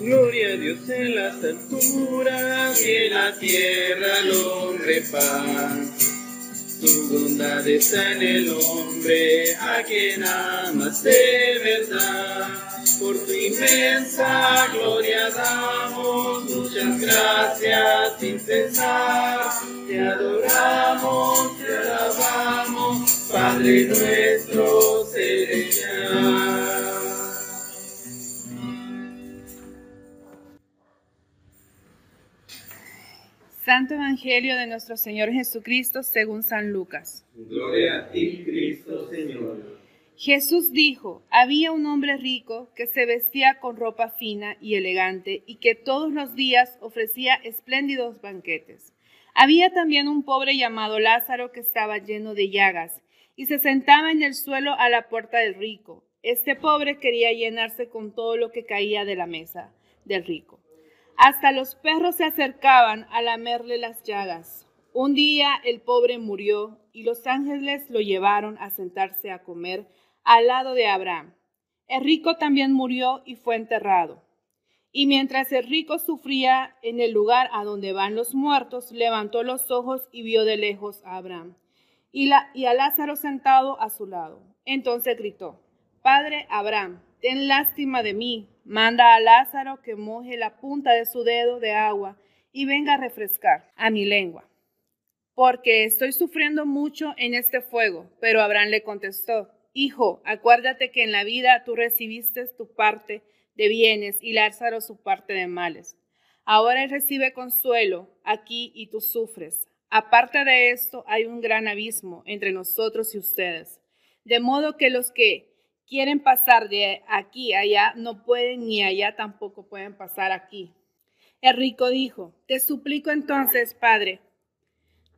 Gloria a Dios en las alturas y en la tierra al hombre paz. Tu bondad está en el hombre a quien amas de verdad. Por tu inmensa gloria damos muchas gracias sin cesar. Te adoramos, te alabamos, Padre nuestro celestial. Santo Evangelio de nuestro Señor Jesucristo según San Lucas. Gloria a ti, Cristo Señor. Jesús dijo, había un hombre rico que se vestía con ropa fina y elegante y que todos los días ofrecía espléndidos banquetes. Había también un pobre llamado Lázaro que estaba lleno de llagas y se sentaba en el suelo a la puerta del rico. Este pobre quería llenarse con todo lo que caía de la mesa del rico. Hasta los perros se acercaban a lamerle las llagas. Un día el pobre murió y los ángeles lo llevaron a sentarse a comer al lado de Abraham. El rico también murió y fue enterrado. Y mientras el rico sufría en el lugar a donde van los muertos, levantó los ojos y vio de lejos a Abraham y, y a Lázaro sentado a su lado. Entonces gritó, Padre Abraham, ten lástima de mí Manda a Lázaro que moje la punta de su dedo de agua y venga a refrescar a mi lengua, porque estoy sufriendo mucho en este fuego. Pero Abraham le contestó, Hijo, acuérdate que en la vida tú recibiste tu parte de bienes y Lázaro su parte de males. Ahora él recibe consuelo aquí y tú sufres. Aparte de esto, hay un gran abismo entre nosotros y ustedes. De modo que los que quieren pasar de aquí a allá, no pueden ni allá tampoco pueden pasar aquí. El rico dijo, te suplico entonces, padre,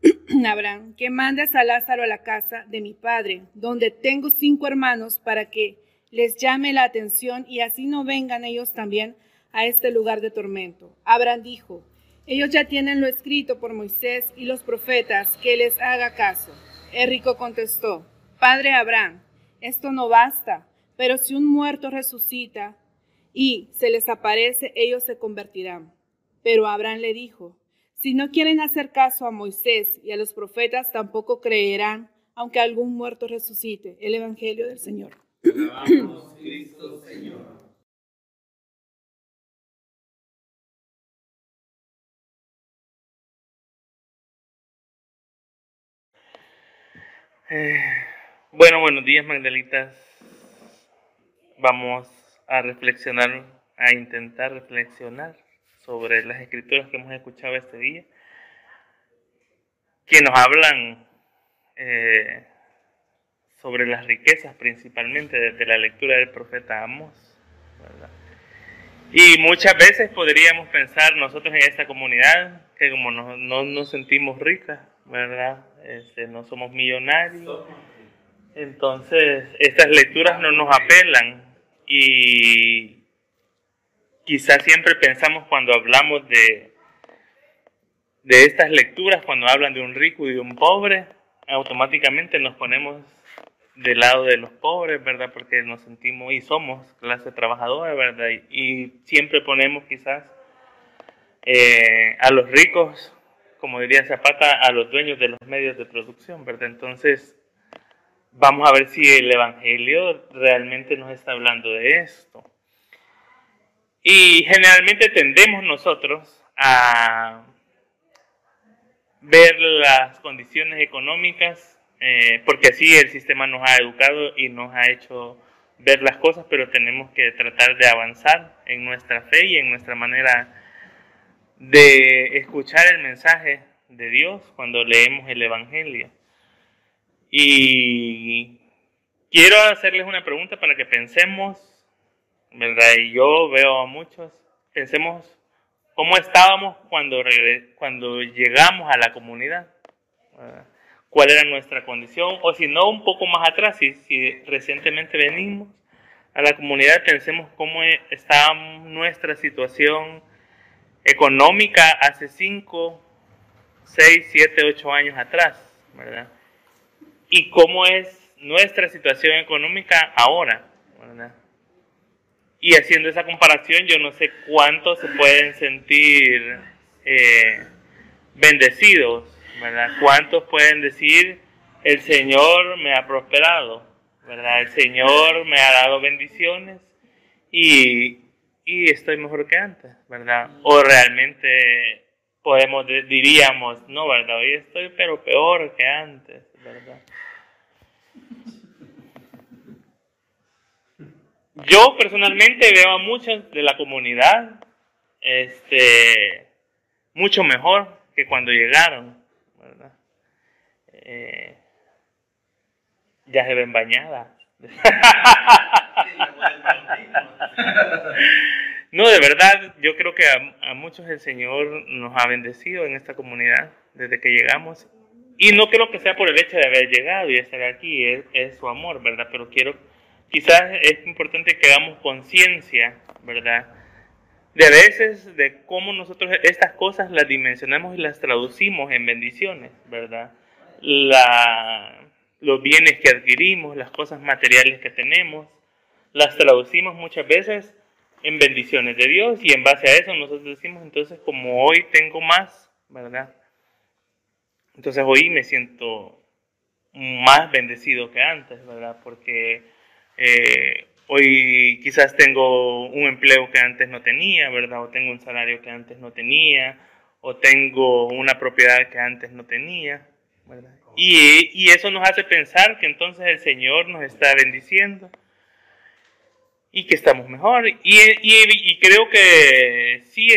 Abraham, que mandes a Lázaro a la casa de mi padre, donde tengo cinco hermanos, para que les llame la atención y así no vengan ellos también a este lugar de tormento. Abraham dijo, ellos ya tienen lo escrito por Moisés y los profetas, que les haga caso. El rico contestó, Padre Abraham, esto no basta, pero si un muerto resucita y se les aparece, ellos se convertirán. Pero Abraham le dijo, si no quieren hacer caso a Moisés y a los profetas, tampoco creerán, aunque algún muerto resucite. El Evangelio del Señor. Cristo, Señor. Eh, bueno, buenos días, Magdalitas. Vamos a reflexionar, a intentar reflexionar sobre las escrituras que hemos escuchado este día, que nos hablan eh, sobre las riquezas principalmente desde la lectura del profeta Amos. Y muchas veces podríamos pensar nosotros en esta comunidad que como no, no nos sentimos ricas, ¿verdad? Este, no somos millonarios entonces, estas lecturas no nos apelan y quizás siempre pensamos cuando hablamos de, de estas lecturas, cuando hablan de un rico y de un pobre, automáticamente nos ponemos del lado de los pobres, ¿verdad? Porque nos sentimos y somos clase trabajadora, ¿verdad? Y, siempre ponemos quizás eh, a los ricos, como diría Zapata, a los dueños de los medios de producción, ¿verdad? Entonces, vamos a ver si el Evangelio realmente nos está hablando de esto. Y generalmente tendemos nosotros a ver las condiciones económicas, eh, porque así el sistema nos ha educado y nos ha hecho ver las cosas, pero tenemos que tratar de avanzar en nuestra fe y en nuestra manera de escuchar el mensaje de Dios cuando leemos el Evangelio. Y quiero hacerles una pregunta para que pensemos, ¿verdad? Y yo veo a muchos, pensemos cómo estábamos cuando, cuando llegamos a la comunidad. ¿Cuál era nuestra condición? O si no, un poco más atrás, si, recientemente venimos a la comunidad, pensemos cómo estaba nuestra situación económica hace 5, 6, 7, 8 años atrás, ¿verdad? Y cómo es nuestra situación económica ahora. y haciendo esa comparación, yo no sé cuántos se pueden sentir eh, bendecidos, ¿verdad? ¿Cuántos pueden decir, el Señor me ha prosperado, ¿verdad? El Señor me ha dado bendiciones y, y estoy mejor que antes, ¿verdad? O realmente podemos, diríamos, no, ¿verdad? Hoy estoy pero peor que antes, Yo personalmente veo a muchos de la comunidad este, mucho mejor que cuando llegaron, ¿verdad? Eh, ya se ven bañadas. no, de verdad, yo creo que a, muchos el Señor nos ha bendecido en esta comunidad desde que llegamos. Y no creo que sea por el hecho de haber llegado y estar aquí, es, su amor, ¿verdad? Pero quiero, quizás es importante que hagamos conciencia, ¿verdad? De a veces de cómo nosotros estas cosas las dimensionamos y las traducimos en bendiciones, ¿verdad? Los bienes que adquirimos, las cosas materiales que tenemos, las traducimos muchas veces en bendiciones de Dios y en base a eso nosotros decimos entonces como hoy tengo más, ¿verdad? Entonces hoy me siento más bendecido que antes, ¿verdad? Porque eh, hoy quizás tengo un empleo que antes no tenía, ¿verdad? O tengo un salario que antes no tenía, o tengo una propiedad que antes no tenía, ¿verdad? Y, eso nos hace pensar que entonces el Señor nos está bendiciendo y que estamos mejor. Y, y creo que sí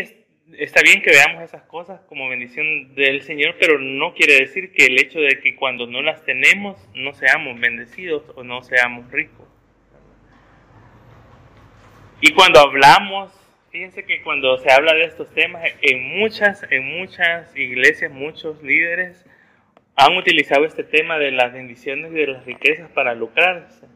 está bien que veamos esas cosas como bendición del Señor, pero no quiere decir que el hecho de que cuando no las tenemos no seamos bendecidos o no seamos ricos. Y cuando hablamos, fíjense que cuando se habla de estos temas, en muchas, en muchas iglesias, muchos líderes han utilizado este tema de las bendiciones y de las riquezas para lucrarse.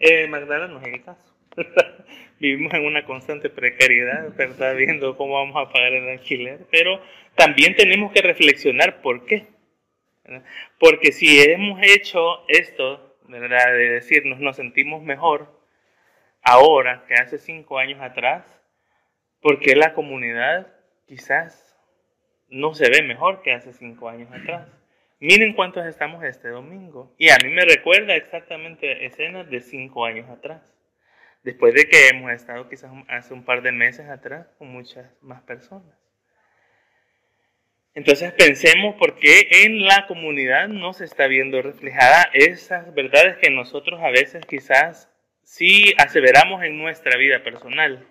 Eh, Magdalena no es el caso. Vivimos en una constante precariedad, ¿verdad? Viendo cómo vamos a pagar el alquiler. Pero también tenemos que reflexionar por qué. Porque si hemos hecho esto, ¿verdad? De decirnos nos sentimos mejor ahora que hace cinco años atrás, porque la comunidad quizás no se ve mejor que hace cinco años atrás. Miren cuántos estamos este domingo. Y a mí me recuerda exactamente escenas de cinco años atrás. Después de que hemos estado quizás hace un par de meses atrás con muchas más personas. Entonces pensemos por qué en la comunidad no se está viendo reflejada esas verdades que nosotros a veces quizás sí aseveramos en nuestra vida personal.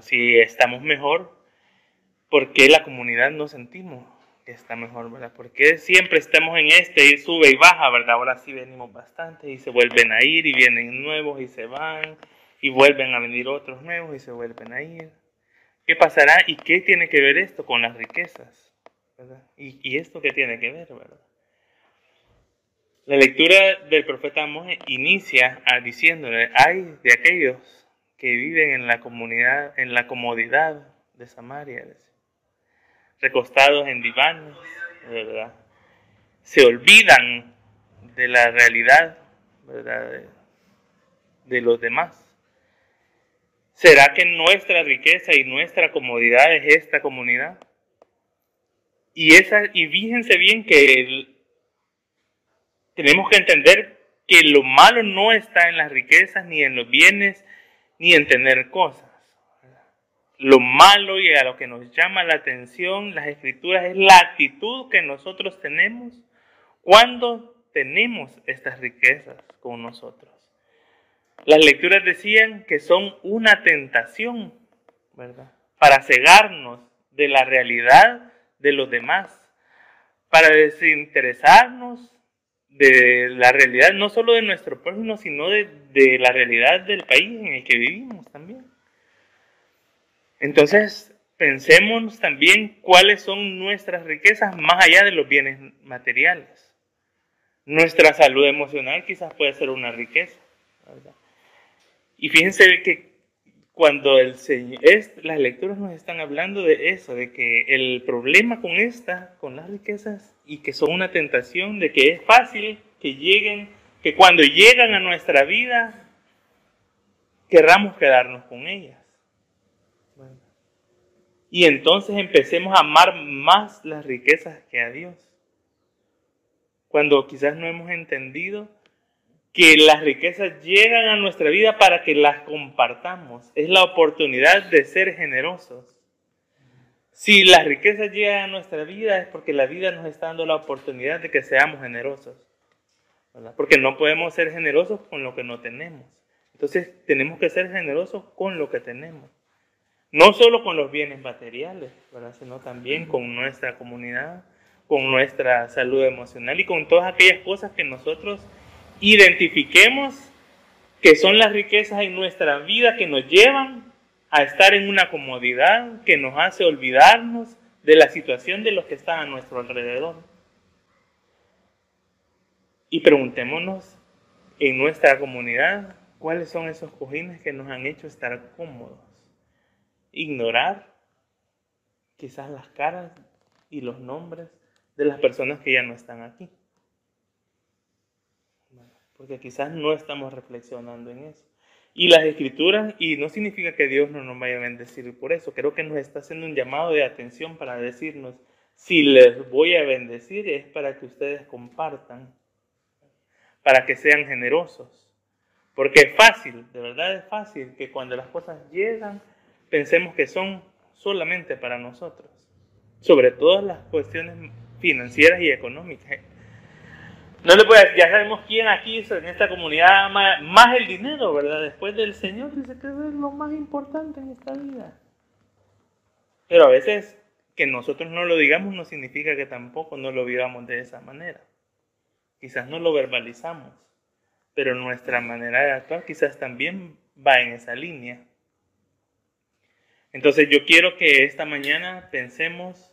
si estamos mejor, ¿por qué la comunidad no sentimos? Está mejor, ¿verdad? Porque siempre estamos en este y sube y baja, ¿verdad? Ahora sí venimos bastante y se vuelven a ir y vienen nuevos y se van y vuelven a venir otros nuevos y se vuelven a ir. ¿Qué pasará y qué tiene que ver esto con las riquezas? ¿Y, y esto qué tiene que ver, verdad? La lectura del profeta Amós inicia a diciéndole, hay de aquellos que viven en la comunidad, en la comodidad de Samaria, recostados en divanes, ¿verdad? Se olvidan de la realidad, ¿verdad? De, los demás. ¿Será que nuestra riqueza y nuestra comodidad es esta comunidad? Y, esa, y fíjense bien que tenemos que entender que lo malo no está en las riquezas, ni en los bienes, ni en tener cosas lo malo y a lo que nos llama la atención las escrituras es la actitud que nosotros tenemos cuando tenemos estas riquezas con nosotros. Las lecturas decían que son una tentación, ¿verdad? Para cegarnos de la realidad de los demás, para desinteresarnos de la realidad no solo de nuestro prójimo, sino de, de la realidad del país en el que vivimos también. Entonces, pensemos también cuáles son nuestras riquezas más allá de los bienes materiales. Nuestra salud emocional quizás puede ser una riqueza. Y fíjense que cuando el Señor, las lecturas nos están hablando de eso, de que el problema con esta, con las riquezas, y que son una tentación, de que es fácil que lleguen, que cuando llegan a nuestra vida querramos quedarnos con ellas. Y entonces empecemos a amar más las riquezas que a Dios. Cuando quizás no hemos entendido que las riquezas llegan a nuestra vida para que las compartamos. Es la oportunidad de ser generosos. Si las riquezas llegan a nuestra vida es porque la vida nos está dando la oportunidad de que seamos generosos. Porque no podemos ser generosos con lo que no tenemos. Entonces tenemos que ser generosos con lo que tenemos. No solo con los bienes materiales, sino también con nuestra comunidad, con nuestra salud emocional y con todas aquellas cosas que nosotros identifiquemos que son las riquezas en nuestra vida que nos llevan a estar en una comodidad que nos hace olvidarnos de la situación de los que están a nuestro alrededor. Y preguntémonos en nuestra comunidad cuáles son esos cojines que nos han hecho estar cómodos. Ignorar quizás las caras y los nombres de las personas que ya no están aquí porque quizás no estamos reflexionando en eso. Y las escrituras, y no significa que Dios no nos vaya a bendecir por eso, creo que nos está haciendo un llamado de atención para decirnos, si les voy a bendecir es para que ustedes compartan, para que sean generosos. Porque es fácil, de verdad es fácil que cuando las cosas llegan pensemos que son solamente para nosotros. Sobre todo las cuestiones financieras y económicas. No le puede, ya sabemos quién aquí en esta comunidad más el dinero, ¿verdad? Después del Señor dice que es lo más importante en esta vida. Pero a veces que nosotros no lo digamos no significa que tampoco no lo vivamos de esa manera. Quizás no lo verbalizamos, pero nuestra manera de actuar quizás también va en esa línea. Entonces yo quiero que esta mañana pensemos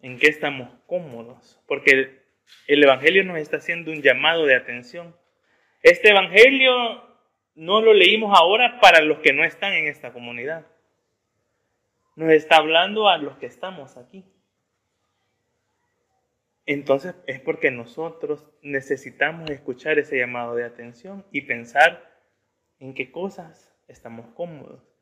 en qué estamos cómodos, porque el Evangelio nos está haciendo un llamado de atención. Este Evangelio no lo leímos ahora para los que no están en esta comunidad. Nos está hablando a los que estamos aquí. Entonces es porque nosotros necesitamos escuchar ese llamado de atención y pensar en qué cosas estamos cómodos.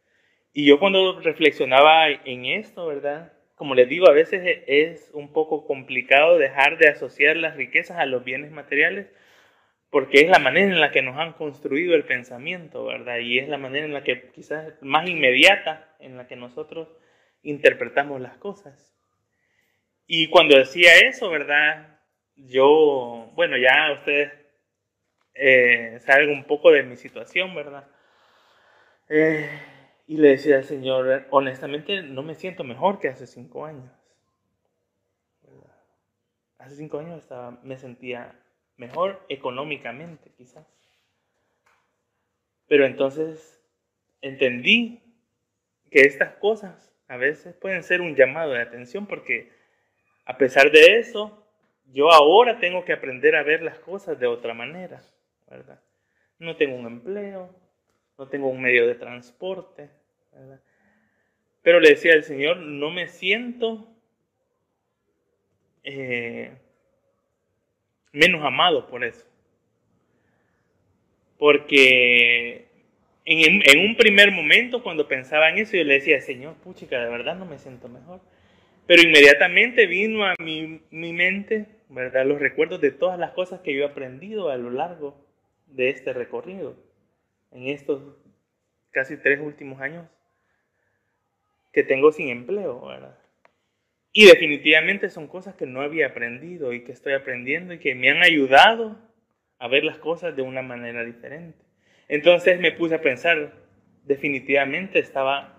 Y yo cuando reflexionaba en esto, ¿verdad? como les digo, a veces e, es un poco complicado dejar de asociar las riquezas a los bienes materiales porque es la manera en la que nos han construido el pensamiento, ¿verdad? Y es la manera en la que quizás más inmediata en la que nosotros interpretamos las cosas. Y cuando decía eso, ¿verdad? Yo, bueno, ya ustedes eh, saben un poco de mi situación, ¿verdad? Eh, y le decía al Señor, honestamente no me siento mejor que hace cinco años. Hace cinco años estaba, me sentía mejor económicamente, quizás. Pero entonces entendí que estas cosas a veces pueden ser un llamado de atención porque a pesar de eso, yo ahora tengo que aprender a ver las cosas de otra manera, ¿verdad? No tengo un empleo, no tengo un medio de transporte. Pero le decía al Señor, no me siento eh, menos amado por eso. Porque en, en, un primer momento, cuando pensaba en eso, yo le decía, Señor, puchica, de verdad no me siento mejor. Pero inmediatamente vino a mi, mi mente, ¿verdad? Los recuerdos de todas las cosas que yo he aprendido a lo largo de este recorrido en estos casi tres últimos años que tengo sin empleo, ¿verdad? Y definitivamente son cosas que no había aprendido y que estoy aprendiendo y que me han ayudado a ver las cosas de una manera diferente. Entonces me puse a pensar, definitivamente estaba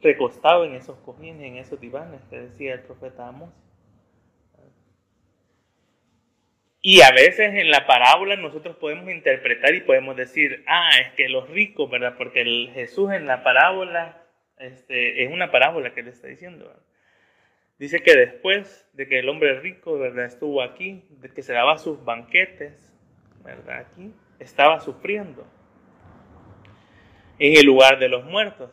recostado en esos cojines, en esos divanes que decía el profeta Amos. Y a veces en la parábola nosotros podemos interpretar y podemos decir, ah, es que los ricos, ¿verdad? Porque el Jesús en la parábola este, es una parábola que le está diciendo. Dice que después de que el hombre rico ¿verdad? estuvo aquí, de que se daba sus banquetes, ¿verdad? aquí, estaba sufriendo en el lugar de los muertos.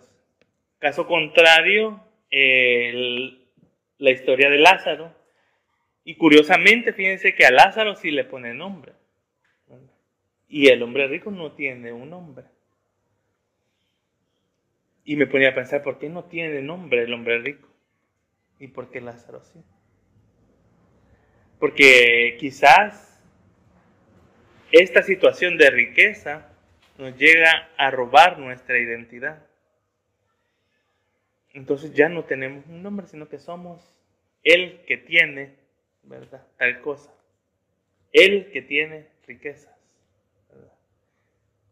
Caso contrario, la historia de Lázaro y curiosamente, fíjense que a Lázaro sí le pone nombre. Y el hombre rico no tiene un nombre. Y me ponía a pensar, ¿por qué no tiene nombre el hombre rico? ¿Y por qué Lázaro sí? Porque quizás esta situación de riqueza nos llega a robar nuestra identidad. Entonces ya no tenemos un nombre, sino que somos el que tiene, ¿verdad? Tal cosa. El que tiene riquezas.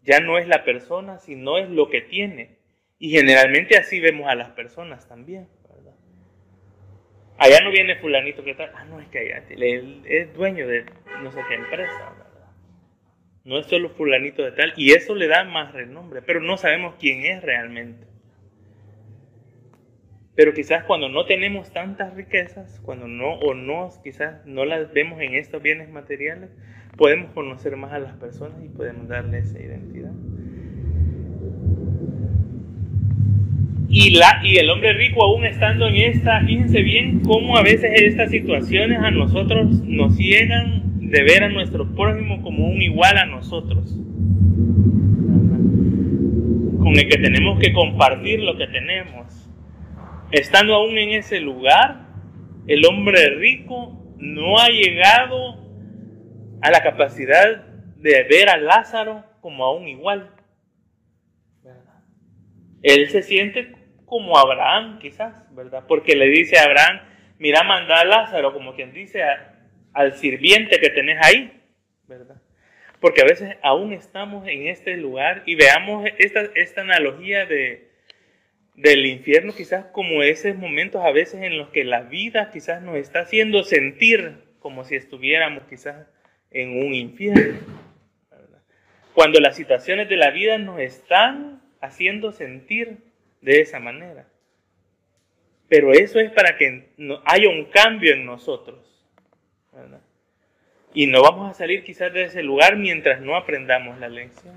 Ya no es la persona, sino es lo que tiene. Y generalmente así vemos a las personas también. ¿verdad? Allá no viene fulanito que tal. Ah, no, es que allá él es dueño de no sé qué empresa. ¿verdad? No es solo fulanito de tal. Y eso le da más renombre. Pero no sabemos quién es realmente. Pero quizás cuando no tenemos tantas riquezas, cuando no o no, quizás no las vemos en estos bienes materiales, podemos conocer más a las personas y podemos darle esa identidad. Y, la, y el hombre rico aún estando en esta, fíjense bien cómo a veces estas situaciones a nosotros nos llegan de ver a nuestro prójimo como un igual a nosotros, con el que tenemos que compartir lo que tenemos Estando aún en ese lugar, el hombre rico no ha llegado a la capacidad de ver a Lázaro como a un igual. Él se siente como Abraham, quizás, ¿verdad? Porque le dice a Abraham, mira, manda a Lázaro, como quien dice al sirviente que tenés ahí, ¿verdad? Porque a veces aún estamos en este lugar y veamos esta, esta analogía de, del infierno quizás como esos momentos a veces en los que la vida quizás nos está haciendo sentir como si estuviéramos quizás en un infierno. Cuando las situaciones de la vida nos están haciendo sentir de esa manera. Pero eso es para que haya un cambio en nosotros. Y no vamos a salir quizás de ese lugar mientras no aprendamos la lección.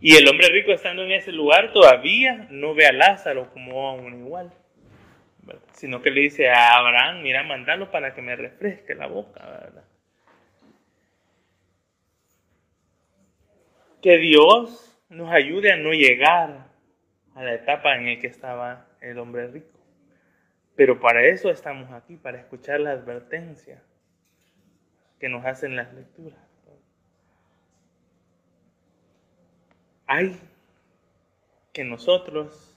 Y el hombre rico estando en ese lugar todavía no ve a Lázaro como a un igual, sino que le dice a Abraham, mira, mandalo para que me refresque la boca, ¿verdad? Que Dios nos ayude a no llegar a la etapa en la que estaba el hombre rico. Pero para eso estamos aquí, para escuchar la advertencia que nos hacen las lecturas. Hay que nosotros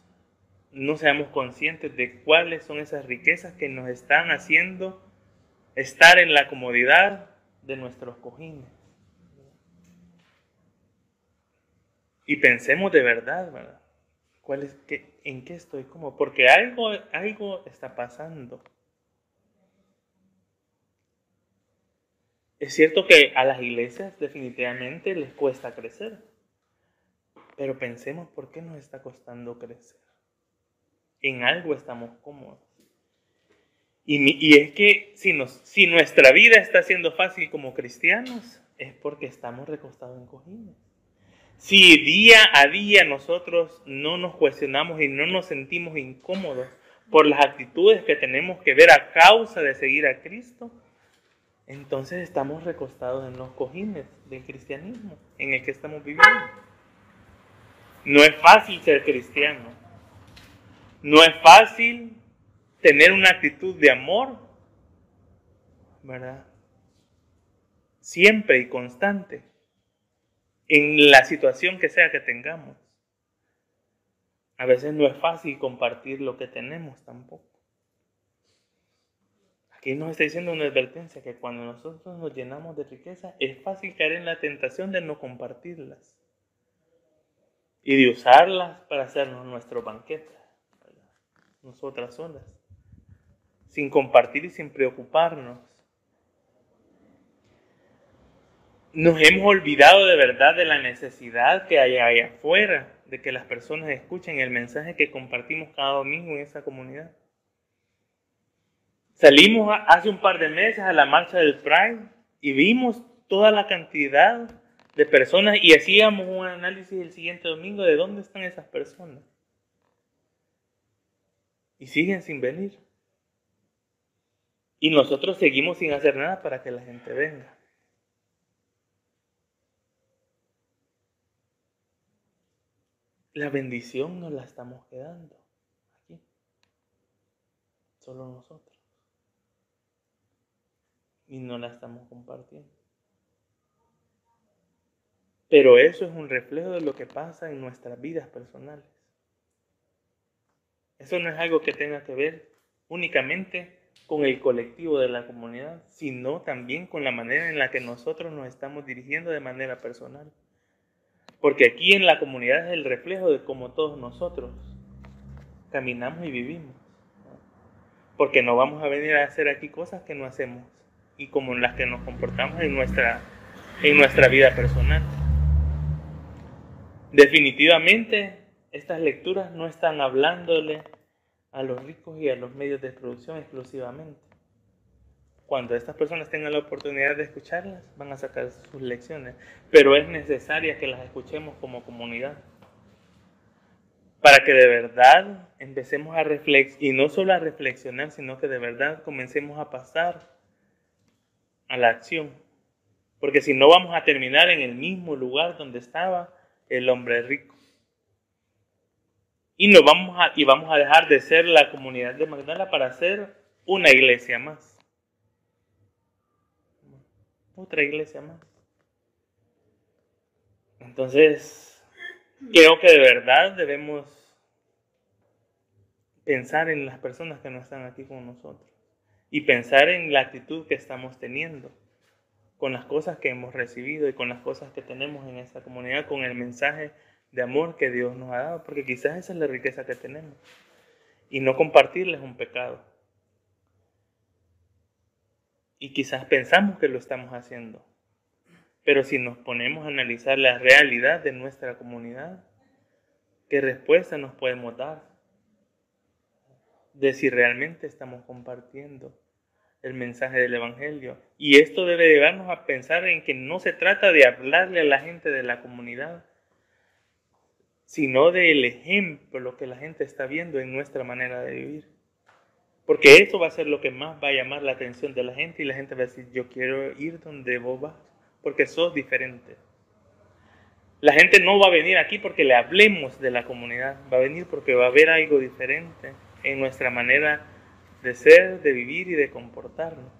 no seamos conscientes de cuáles son esas riquezas que nos están haciendo estar en la comodidad de nuestros cojines. Y pensemos de verdad, ¿verdad? ¿Cuál es, qué, ¿En qué estoy como? Porque algo, algo está pasando. Es cierto que a las iglesias definitivamente les cuesta crecer. Pero pensemos por qué nos está costando crecer. En algo estamos cómodos. Y, es que si, nuestra vida está siendo fácil como cristianos, es porque estamos recostados en cojines. Si día a día nosotros no nos cuestionamos y no nos sentimos incómodos por las actitudes que tenemos que ver a causa de seguir a Cristo, entonces estamos recostados en los cojines del cristianismo en el que estamos viviendo. No es fácil ser cristiano. No es fácil tener una actitud de amor, ¿verdad? Siempre y constante, en la situación que sea que tengamos. A veces no es fácil compartir lo que tenemos tampoco. Aquí nos está diciendo una advertencia que cuando nosotros nos llenamos de riqueza es fácil caer en la tentación de no compartirlas y de usarlas para hacernos nuestro banquete, nosotras solas, sin compartir y sin preocuparnos. Nos hemos olvidado de verdad de la necesidad que hay allá afuera de que las personas escuchen el mensaje que compartimos cada domingo en esa comunidad. Salimos hace un par de meses a la marcha del Pride y vimos toda la cantidad de personas y hacíamos un análisis el siguiente domingo de dónde están esas personas. Y siguen sin venir. Y nosotros seguimos sin hacer nada para que la gente venga. la bendición nos la estamos quedando aquí. Solo nosotros. Y no la estamos compartiendo. Pero eso es un reflejo de lo que pasa en nuestras vidas personales. Eso no es algo que tenga que ver únicamente con el colectivo de la comunidad, sino también con la manera en la que nosotros nos estamos dirigiendo de manera personal. Porque aquí en la comunidad es el reflejo de cómo todos nosotros caminamos y vivimos. Porque no vamos a venir a hacer aquí cosas que no hacemos y como las que nos comportamos en nuestra, en nuestra vida personal. Definitivamente, estas lecturas no están hablándole a los ricos y a los medios de producción exclusivamente. Cuando estas personas tengan la oportunidad de escucharlas, van a sacar sus lecciones, pero es necesaria que las escuchemos como comunidad. Para que de verdad empecemos a reflexionar, y no solo a reflexionar, sino que de verdad comencemos a pasar a la acción. Porque si no vamos a terminar en el mismo lugar donde estaba el hombre rico y, nos vamos a, y vamos a dejar de ser la comunidad de Magdala para ser una iglesia más. Otra iglesia más. Entonces, creo que de verdad debemos pensar en las personas que no están aquí con nosotros y pensar en la actitud que estamos teniendo con las cosas que hemos recibido y con las cosas que tenemos en esta comunidad, con el mensaje de amor que Dios nos ha dado, porque quizás esa es la riqueza que tenemos. Y no compartirles un pecado. Y quizás pensamos que lo estamos haciendo. Pero si nos ponemos a analizar la realidad de nuestra comunidad, ¿qué respuesta nos podemos dar? De si realmente estamos compartiendo el mensaje del Evangelio. Y esto debe llevarnos a pensar en que no se trata de hablarle a la gente de la comunidad, sino del ejemplo que la gente está viendo en nuestra manera de vivir. Porque eso va a ser lo que más va a llamar la atención de la gente y la gente va a decir, yo quiero ir donde vos vas, porque sos diferente. La gente no va a venir aquí porque le hablemos de la comunidad, va a venir porque va a haber algo diferente en nuestra manera de ser, de vivir y de comportarnos.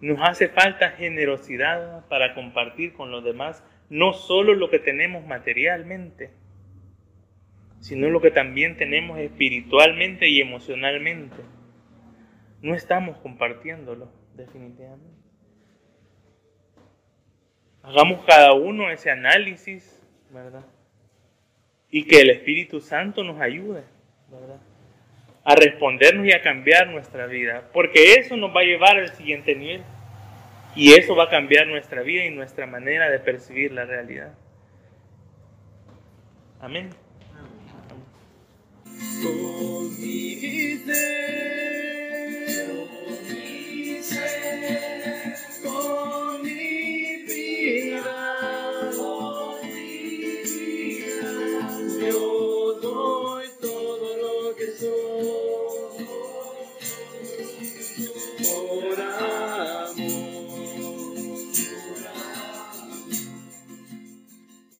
Nos hace falta generosidad para compartir con los demás no solo lo que tenemos materialmente, sino lo que también tenemos espiritualmente y emocionalmente. No estamos compartiéndolo, definitivamente. Hagamos cada uno ese análisis, ¿verdad? Y que el Espíritu Santo nos ayude, ¿verdad? A respondernos y a cambiar nuestra vida, porque eso nos va a llevar al siguiente nivel. Y eso va a cambiar nuestra vida y nuestra manera de percibir la realidad. Amén.